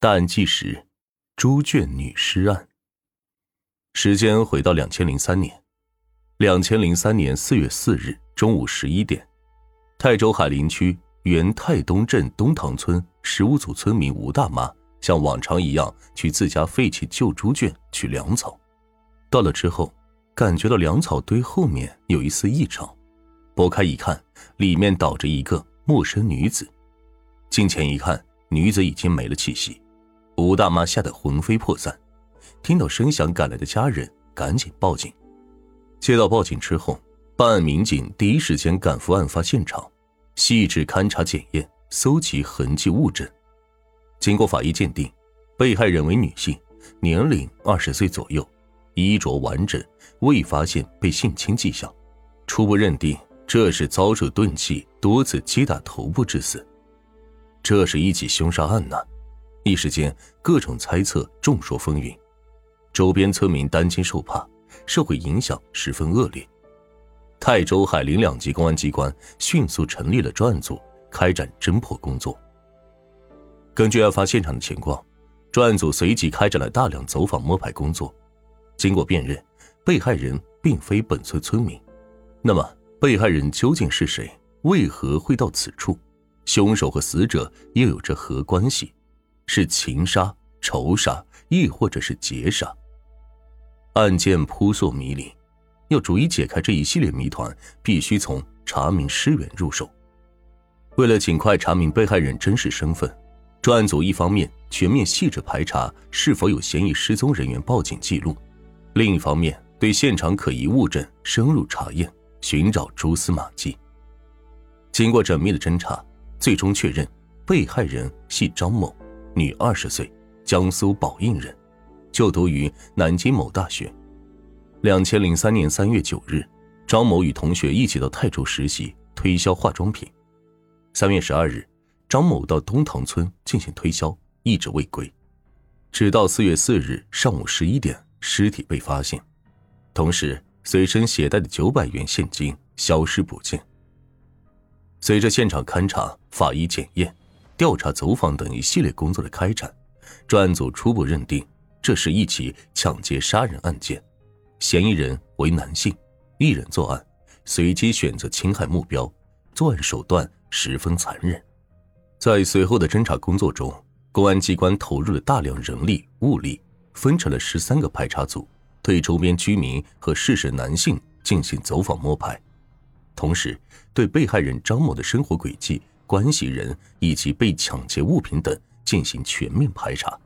大案纪实：猪圈女尸案。时间回到两千零三年，两千零三年四月四日中午十一点，泰州海林区原泰东镇东塘村十五组村民吴大妈像往常一样去自家废弃旧猪圈取粮草。到了之后，感觉到粮草堆后面有一丝异常，拨开一看，里面倒着一个陌生女子。近前一看，女子已经没了气息。吴大妈吓得魂飞魄散，听到声响赶来的家人赶紧报警。接到报警之后，办案民警第一时间赶赴案发现场，细致勘查检验，搜集痕迹物证。经过法医鉴定，被害人为女性，年龄二十岁左右，衣着完整，未发现被性侵迹象，初步认定这是遭受钝器多次击打头部致死。这是一起凶杀案呢。一时间，各种猜测众说纷纭，周边村民担惊受怕，社会影响十分恶劣。泰州、海陵两级公安机关迅速成立了专案组，开展侦破工作。根据案发现场的情况，专案组随即开展了大量走访摸排工作。经过辨认，被害人并非本村村民。那么，被害人究竟是谁？为何会到此处？凶手和死者又有着何关系？是情杀、仇杀，亦或者是劫杀？案件扑朔迷离，要逐一解开这一系列谜团，必须从查明尸源入手。为了尽快查明被害人真实身份，专案组一方面全面细致排查是否有嫌疑失踪人员报警记录，另一方面对现场可疑物证深入查验，寻找蛛丝马迹。经过缜密的侦查，最终确认被害人系张某。女，二十岁，江苏宝应人，就读于南京某大学。两千零三年三月九日，张某与同学一起到泰州实习，推销化妆品。三月十二日，张某到东塘村进行推销，一直未归，直到四月四日上午十一点，尸体被发现，同时随身携带的九百元现金消失不见。随着现场勘查、法医检验。调查、走访等一系列工作的开展，专案组初步认定这是一起抢劫杀人案件，嫌疑人为男性，一人作案，随机选择侵害目标，作案手段十分残忍。在随后的侦查工作中，公安机关投入了大量人力物力，分成了十三个排查组，对周边居民和事实男性进行走访摸排，同时对被害人张某的生活轨迹。关系人以及被抢劫物品等进行全面排查，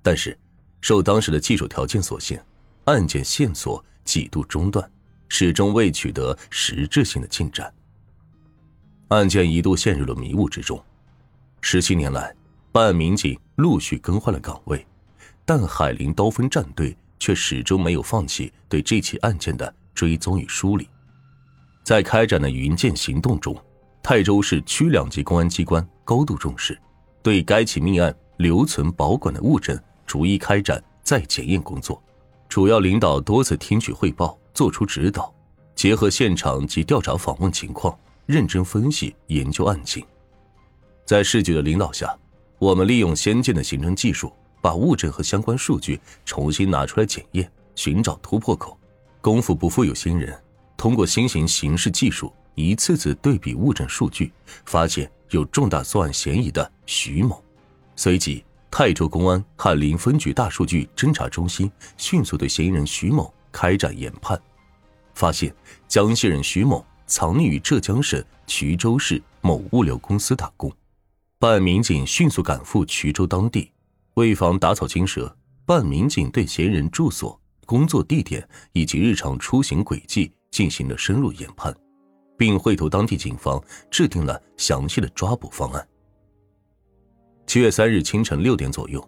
但是受当时的技术条件所限，案件线索几度中断，始终未取得实质性的进展。案件一度陷入了迷雾之中。十七年来，办案民警陆续更换了岗位，但海林刀锋战队却始终没有放弃对这起案件的追踪与梳理。在开展的云剑行动中。泰州市区两级公安机关高度重视，对该起命案留存保管的物证逐一开展再检验工作。主要领导多次听取汇报，作出指导，结合现场及调查访问情况，认真分析研究案情。在市局的领导下，我们利用先进的刑侦技术，把物证和相关数据重新拿出来检验，寻找突破口。功夫不负有心人，通过新型刑事技术。一次次对比物证数据，发现有重大作案嫌疑的徐某。随即，泰州公安翰林分局大数据侦查中心迅速对嫌疑人徐某开展研判，发现江西人徐某藏匿于浙江省衢州市某物流公司打工。办案民警迅速赶赴衢州当地，为防打草惊蛇，办案民警对嫌疑人住所、工作地点以及日常出行轨迹进行了深入研判。并会同当地警方制定了详细的抓捕方案。七月三日清晨六点左右，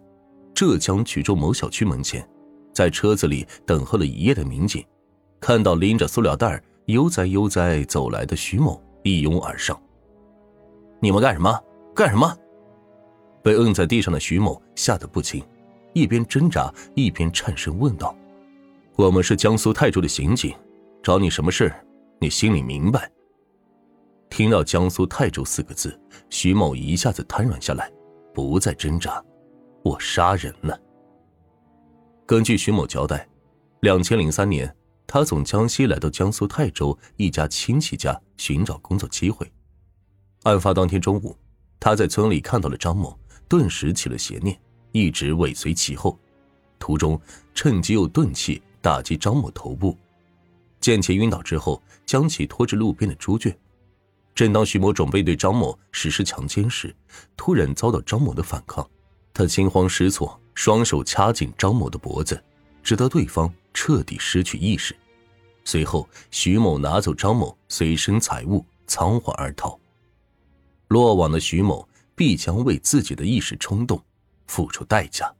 浙江衢州某小区门前，在车子里等候了一夜的民警，看到拎着塑料袋悠哉悠哉走来的徐某一拥而上。你们干什么？干什么？被摁在地上的徐某吓得不轻，一边挣扎一边颤声问道：“我们是江苏泰州的刑警，找你什么事你心里明白。”听到江苏泰州四个字，徐某一下子瘫软下来，不再挣扎，我杀人了。根据徐某交代，两千零三年，他从江西来到江苏泰州一家亲戚家寻找工作机会。案发当天中午，他在村里看到了张某，顿时起了邪念，一直尾随其后。途中趁机用钝器打击张某头部，见其晕倒之后，将其拖至路边的猪圈。正当徐某准备对张某实施强奸时，突然遭到张某的反抗，他惊慌失措，双手掐紧张某的脖子，直到对方彻底失去意识。随后，徐某拿走张某随身财物，仓皇而逃。落网的徐某必将为自己的一时冲动付出代价。